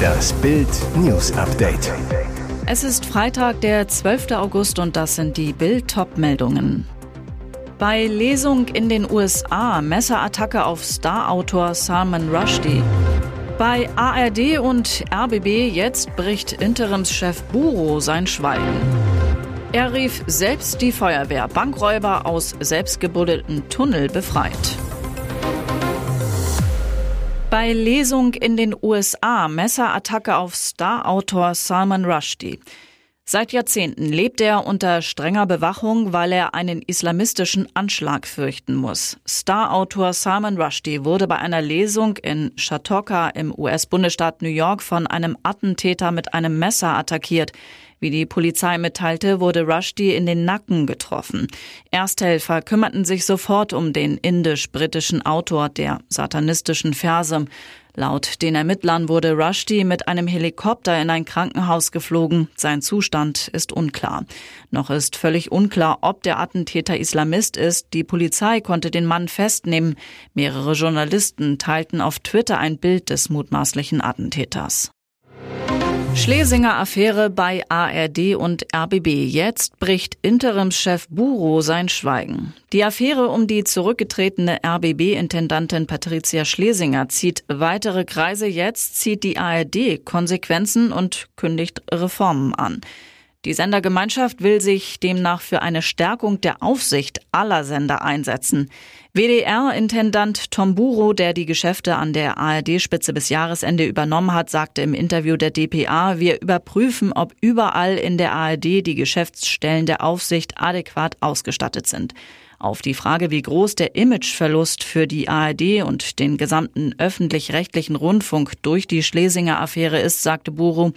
Das Bild News Update. Es ist Freitag, der 12. August und das sind die Bild meldungen Bei Lesung in den USA Messerattacke auf Star-Autor Salman Rushdie. Bei ARD und RBB jetzt bricht Interimschef Buro sein Schweigen. Er rief selbst die Feuerwehr Bankräuber aus selbstgebuddelten Tunnel befreit. Bei Lesung in den USA Messerattacke auf Star-Autor Salman Rushdie. Seit Jahrzehnten lebt er unter strenger Bewachung, weil er einen islamistischen Anschlag fürchten muss. Star-Autor Salman Rushdie wurde bei einer Lesung in Chautauqua im US-Bundesstaat New York von einem Attentäter mit einem Messer attackiert. Wie die Polizei mitteilte, wurde Rushdie in den Nacken getroffen. Ersthelfer kümmerten sich sofort um den indisch-britischen Autor der satanistischen Verse. Laut den Ermittlern wurde Rushdie mit einem Helikopter in ein Krankenhaus geflogen. Sein Zustand ist unklar. Noch ist völlig unklar, ob der Attentäter Islamist ist. Die Polizei konnte den Mann festnehmen. Mehrere Journalisten teilten auf Twitter ein Bild des mutmaßlichen Attentäters. Schlesinger Affäre bei ARD und RBB. Jetzt bricht Interimschef Buro sein Schweigen. Die Affäre um die zurückgetretene RBB-Intendantin Patricia Schlesinger zieht weitere Kreise. Jetzt zieht die ARD Konsequenzen und kündigt Reformen an. Die Sendergemeinschaft will sich demnach für eine Stärkung der Aufsicht aller Sender einsetzen. WDR-Intendant Tom Buro, der die Geschäfte an der ARD-Spitze bis Jahresende übernommen hat, sagte im Interview der DPA, wir überprüfen, ob überall in der ARD die Geschäftsstellen der Aufsicht adäquat ausgestattet sind. Auf die Frage, wie groß der Imageverlust für die ARD und den gesamten öffentlich-rechtlichen Rundfunk durch die Schlesinger Affäre ist, sagte Buru,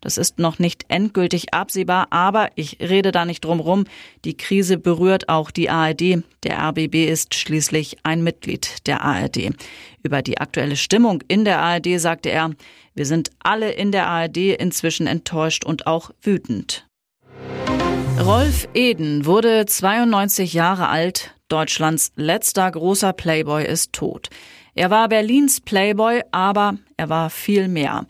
das ist noch nicht endgültig absehbar, aber ich rede da nicht drum rum. Die Krise berührt auch die ARD. Der RBB ist schließlich ein Mitglied der ARD. Über die aktuelle Stimmung in der ARD sagte er, wir sind alle in der ARD inzwischen enttäuscht und auch wütend. Rolf Eden wurde 92 Jahre alt. Deutschlands letzter großer Playboy ist tot. Er war Berlins Playboy, aber er war viel mehr.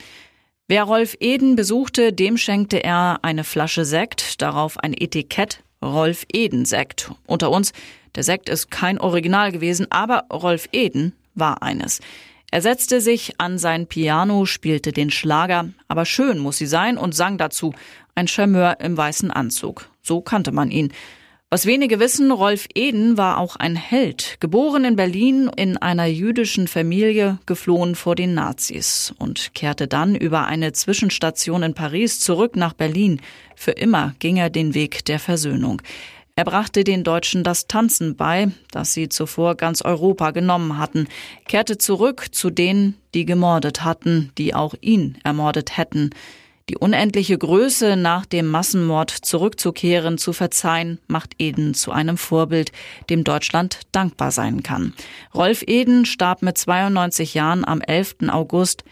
Wer Rolf Eden besuchte, dem schenkte er eine Flasche Sekt, darauf ein Etikett Rolf Eden Sekt. Unter uns, der Sekt ist kein Original gewesen, aber Rolf Eden war eines. Er setzte sich an sein Piano, spielte den Schlager, aber schön muss sie sein und sang dazu, ein Charmeur im weißen Anzug. So kannte man ihn. Was wenige wissen, Rolf Eden war auch ein Held, geboren in Berlin in einer jüdischen Familie, geflohen vor den Nazis und kehrte dann über eine Zwischenstation in Paris zurück nach Berlin. Für immer ging er den Weg der Versöhnung. Er brachte den Deutschen das Tanzen bei, das sie zuvor ganz Europa genommen hatten, kehrte zurück zu denen, die gemordet hatten, die auch ihn ermordet hätten. Die unendliche Größe nach dem Massenmord zurückzukehren, zu verzeihen, macht Eden zu einem Vorbild, dem Deutschland dankbar sein kann. Rolf Eden starb mit 92 Jahren am 11. August.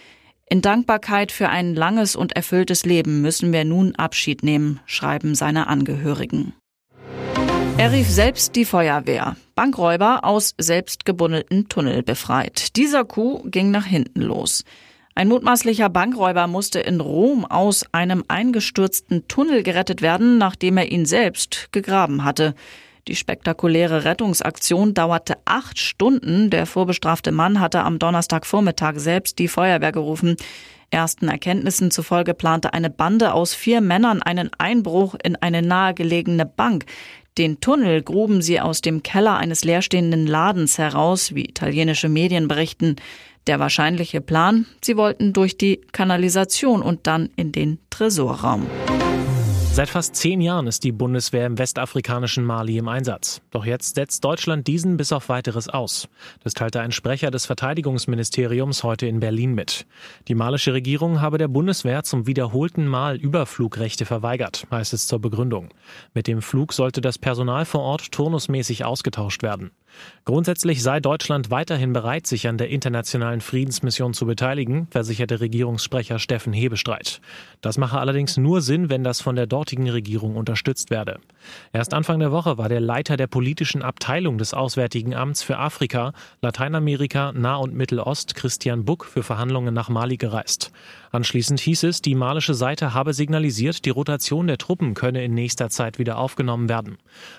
In Dankbarkeit für ein langes und erfülltes Leben müssen wir nun Abschied nehmen, schreiben seine Angehörigen. Er rief selbst die Feuerwehr. Bankräuber aus selbstgebundelten Tunnel befreit. Dieser Coup ging nach hinten los. Ein mutmaßlicher Bankräuber musste in Rom aus einem eingestürzten Tunnel gerettet werden, nachdem er ihn selbst gegraben hatte. Die spektakuläre Rettungsaktion dauerte acht Stunden. Der vorbestrafte Mann hatte am Donnerstagvormittag selbst die Feuerwehr gerufen. Ersten Erkenntnissen zufolge plante eine Bande aus vier Männern einen Einbruch in eine nahegelegene Bank. Den Tunnel gruben sie aus dem Keller eines leerstehenden Ladens heraus, wie italienische Medien berichten. Der wahrscheinliche Plan, sie wollten durch die Kanalisation und dann in den Tresorraum. Seit fast zehn Jahren ist die Bundeswehr im westafrikanischen Mali im Einsatz. Doch jetzt setzt Deutschland diesen bis auf weiteres aus. Das teilte ein Sprecher des Verteidigungsministeriums heute in Berlin mit. Die malische Regierung habe der Bundeswehr zum wiederholten Mal Überflugrechte verweigert, heißt es zur Begründung. Mit dem Flug sollte das Personal vor Ort turnusmäßig ausgetauscht werden. Grundsätzlich sei Deutschland weiterhin bereit, sich an der internationalen Friedensmission zu beteiligen, versicherte Regierungssprecher Steffen Hebestreit. Das mache allerdings nur Sinn, wenn das von der dortigen Regierung unterstützt werde. Erst Anfang der Woche war der Leiter der politischen Abteilung des Auswärtigen Amts für Afrika, Lateinamerika, Nah- und Mittelost, Christian Buck, für Verhandlungen nach Mali gereist. Anschließend hieß es, die malische Seite habe signalisiert, die Rotation der Truppen könne in nächster Zeit wieder aufgenommen werden.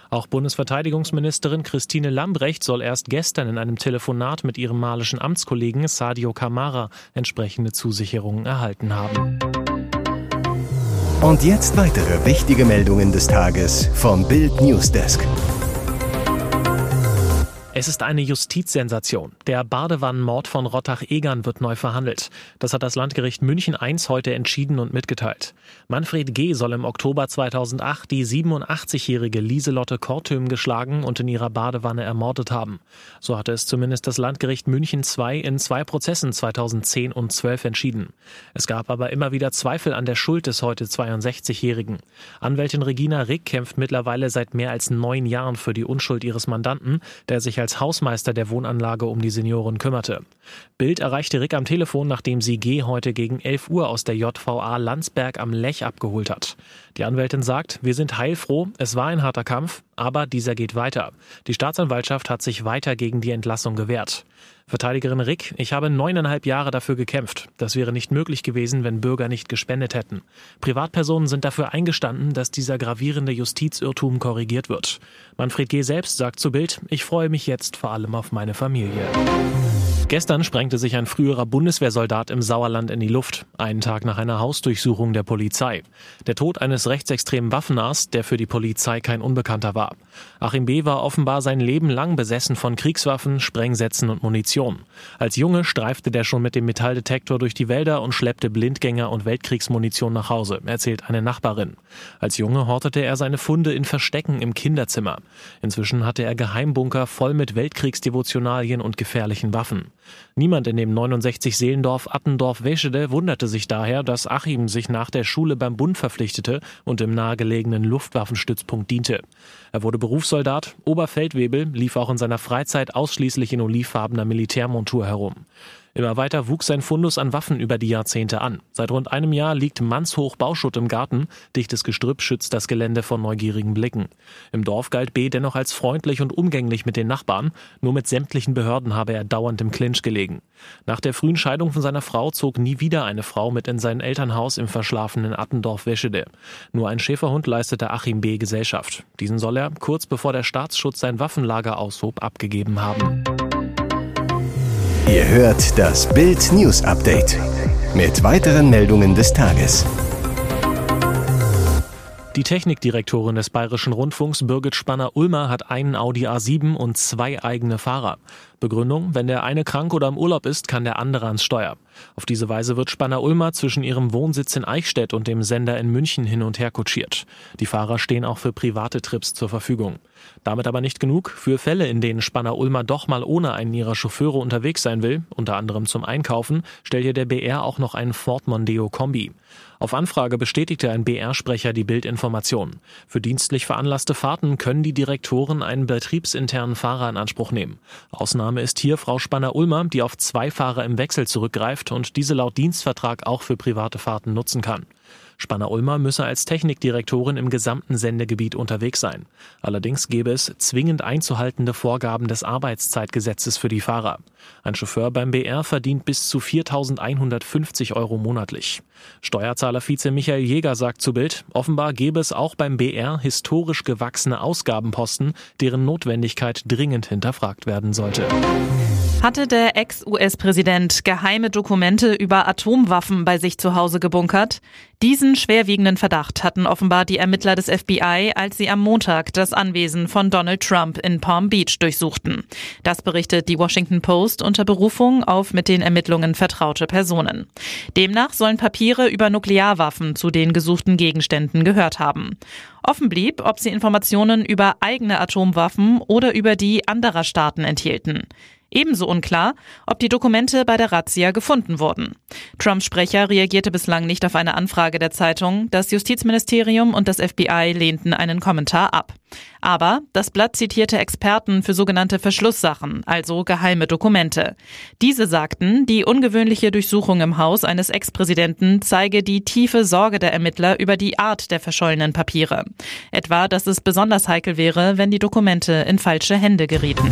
Auch Bundesverteidigungsministerin Christine Lambrecht soll erst gestern in einem Telefonat mit ihrem malischen Amtskollegen Sadio Kamara entsprechende Zusicherungen erhalten haben. Und jetzt weitere wichtige Meldungen des Tages vom Bild Newsdesk. Es ist eine Justizsensation. Der Badewannenmord von Rottach-Egern wird neu verhandelt. Das hat das Landgericht München I heute entschieden und mitgeteilt. Manfred G. soll im Oktober 2008 die 87-jährige Lieselotte Kortüm geschlagen und in ihrer Badewanne ermordet haben. So hatte es zumindest das Landgericht München II in zwei Prozessen 2010 und 12 entschieden. Es gab aber immer wieder Zweifel an der Schuld des heute 62-Jährigen. Anwältin Regina Rick kämpft mittlerweile seit mehr als neun Jahren für die Unschuld ihres Mandanten, der sich als als Hausmeister der Wohnanlage um die Senioren kümmerte. Bild erreichte Rick am Telefon, nachdem sie G heute gegen 11 Uhr aus der JVA Landsberg am Lech abgeholt hat. Die Anwältin sagt, wir sind heilfroh, es war ein harter Kampf, aber dieser geht weiter. Die Staatsanwaltschaft hat sich weiter gegen die Entlassung gewehrt. Verteidigerin Rick, ich habe neuneinhalb Jahre dafür gekämpft. Das wäre nicht möglich gewesen, wenn Bürger nicht gespendet hätten. Privatpersonen sind dafür eingestanden, dass dieser gravierende Justizirrtum korrigiert wird. Manfred G. selbst sagt zu Bild, ich freue mich jetzt vor allem auf meine Familie. Gestern sprengte sich ein früherer Bundeswehrsoldat im Sauerland in die Luft, einen Tag nach einer Hausdurchsuchung der Polizei. Der Tod eines rechtsextremen Waffennahs, der für die Polizei kein Unbekannter war. Achim B. war offenbar sein Leben lang besessen von Kriegswaffen, Sprengsätzen und Munition. Als Junge streifte der schon mit dem Metalldetektor durch die Wälder und schleppte Blindgänger und Weltkriegsmunition nach Hause, erzählt eine Nachbarin. Als Junge hortete er seine Funde in Verstecken im Kinderzimmer. Inzwischen hatte er Geheimbunker voll mit Weltkriegsdevotionalien und gefährlichen Waffen. Niemand in dem 69 Seelendorf Attendorf-Weschede wunderte sich daher, dass Achim sich nach der Schule beim Bund verpflichtete und im nahegelegenen Luftwaffenstützpunkt diente. Er wurde Berufssoldat, Oberfeldwebel, lief auch in seiner Freizeit ausschließlich in olivfarbener Militärmontur herum. Immer weiter wuchs sein Fundus an Waffen über die Jahrzehnte an. Seit rund einem Jahr liegt mannshoch Bauschutt im Garten. Dichtes Gestrüpp schützt das Gelände vor neugierigen Blicken. Im Dorf galt B. dennoch als freundlich und umgänglich mit den Nachbarn. Nur mit sämtlichen Behörden habe er dauernd im Clinch gelegen. Nach der frühen Scheidung von seiner Frau zog nie wieder eine Frau mit in sein Elternhaus im verschlafenen Attendorf-Weschede. Nur ein Schäferhund leistete Achim B. Gesellschaft. Diesen soll er, kurz bevor der Staatsschutz sein Waffenlager aushob, abgegeben haben. Ihr hört das Bild News Update mit weiteren Meldungen des Tages. Die Technikdirektorin des Bayerischen Rundfunks Birgit Spanner-Ulmer hat einen Audi A7 und zwei eigene Fahrer. Begründung, wenn der eine krank oder im Urlaub ist, kann der andere ans Steuer. Auf diese Weise wird Spanner-Ulmer zwischen ihrem Wohnsitz in Eichstätt und dem Sender in München hin und her kutschiert. Die Fahrer stehen auch für private Trips zur Verfügung. Damit aber nicht genug. Für Fälle, in denen Spanner-Ulmer doch mal ohne einen ihrer Chauffeure unterwegs sein will, unter anderem zum Einkaufen, stellt ihr der BR auch noch einen Ford Mondeo Kombi. Auf Anfrage bestätigte ein BR-Sprecher die Bildinformation. Für dienstlich veranlasste Fahrten können die Direktoren einen betriebsinternen Fahrer in Anspruch nehmen. Ausnahme Ausnahme ist hier Frau Spanner-Ulmer, die auf zwei Fahrer im Wechsel zurückgreift und diese laut Dienstvertrag auch für private Fahrten nutzen kann. Spanner-Ulmer müsse als Technikdirektorin im gesamten Sendegebiet unterwegs sein. Allerdings gäbe es zwingend einzuhaltende Vorgaben des Arbeitszeitgesetzes für die Fahrer. Ein Chauffeur beim BR verdient bis zu 4.150 Euro monatlich. Steuerzahler-Vize Michael Jäger sagt zu Bild, offenbar gäbe es auch beim BR historisch gewachsene Ausgabenposten, deren Notwendigkeit dringend hinterfragt werden sollte. Hatte der Ex-US-Präsident geheime Dokumente über Atomwaffen bei sich zu Hause gebunkert? Diesen schwerwiegenden Verdacht hatten offenbar die Ermittler des FBI, als sie am Montag das Anwesen von Donald Trump in Palm Beach durchsuchten. Das berichtet die Washington Post unter Berufung auf mit den Ermittlungen vertraute Personen. Demnach sollen Papiere über Nuklearwaffen zu den gesuchten Gegenständen gehört haben. Offen blieb, ob sie Informationen über eigene Atomwaffen oder über die anderer Staaten enthielten. Ebenso unklar, ob die Dokumente bei der Razzia gefunden wurden. Trumps Sprecher reagierte bislang nicht auf eine Anfrage der Zeitung. Das Justizministerium und das FBI lehnten einen Kommentar ab. Aber das Blatt zitierte Experten für sogenannte Verschlusssachen, also geheime Dokumente. Diese sagten, die ungewöhnliche Durchsuchung im Haus eines Ex-Präsidenten zeige die tiefe Sorge der Ermittler über die Art der verschollenen Papiere. Etwa, dass es besonders heikel wäre, wenn die Dokumente in falsche Hände gerieten.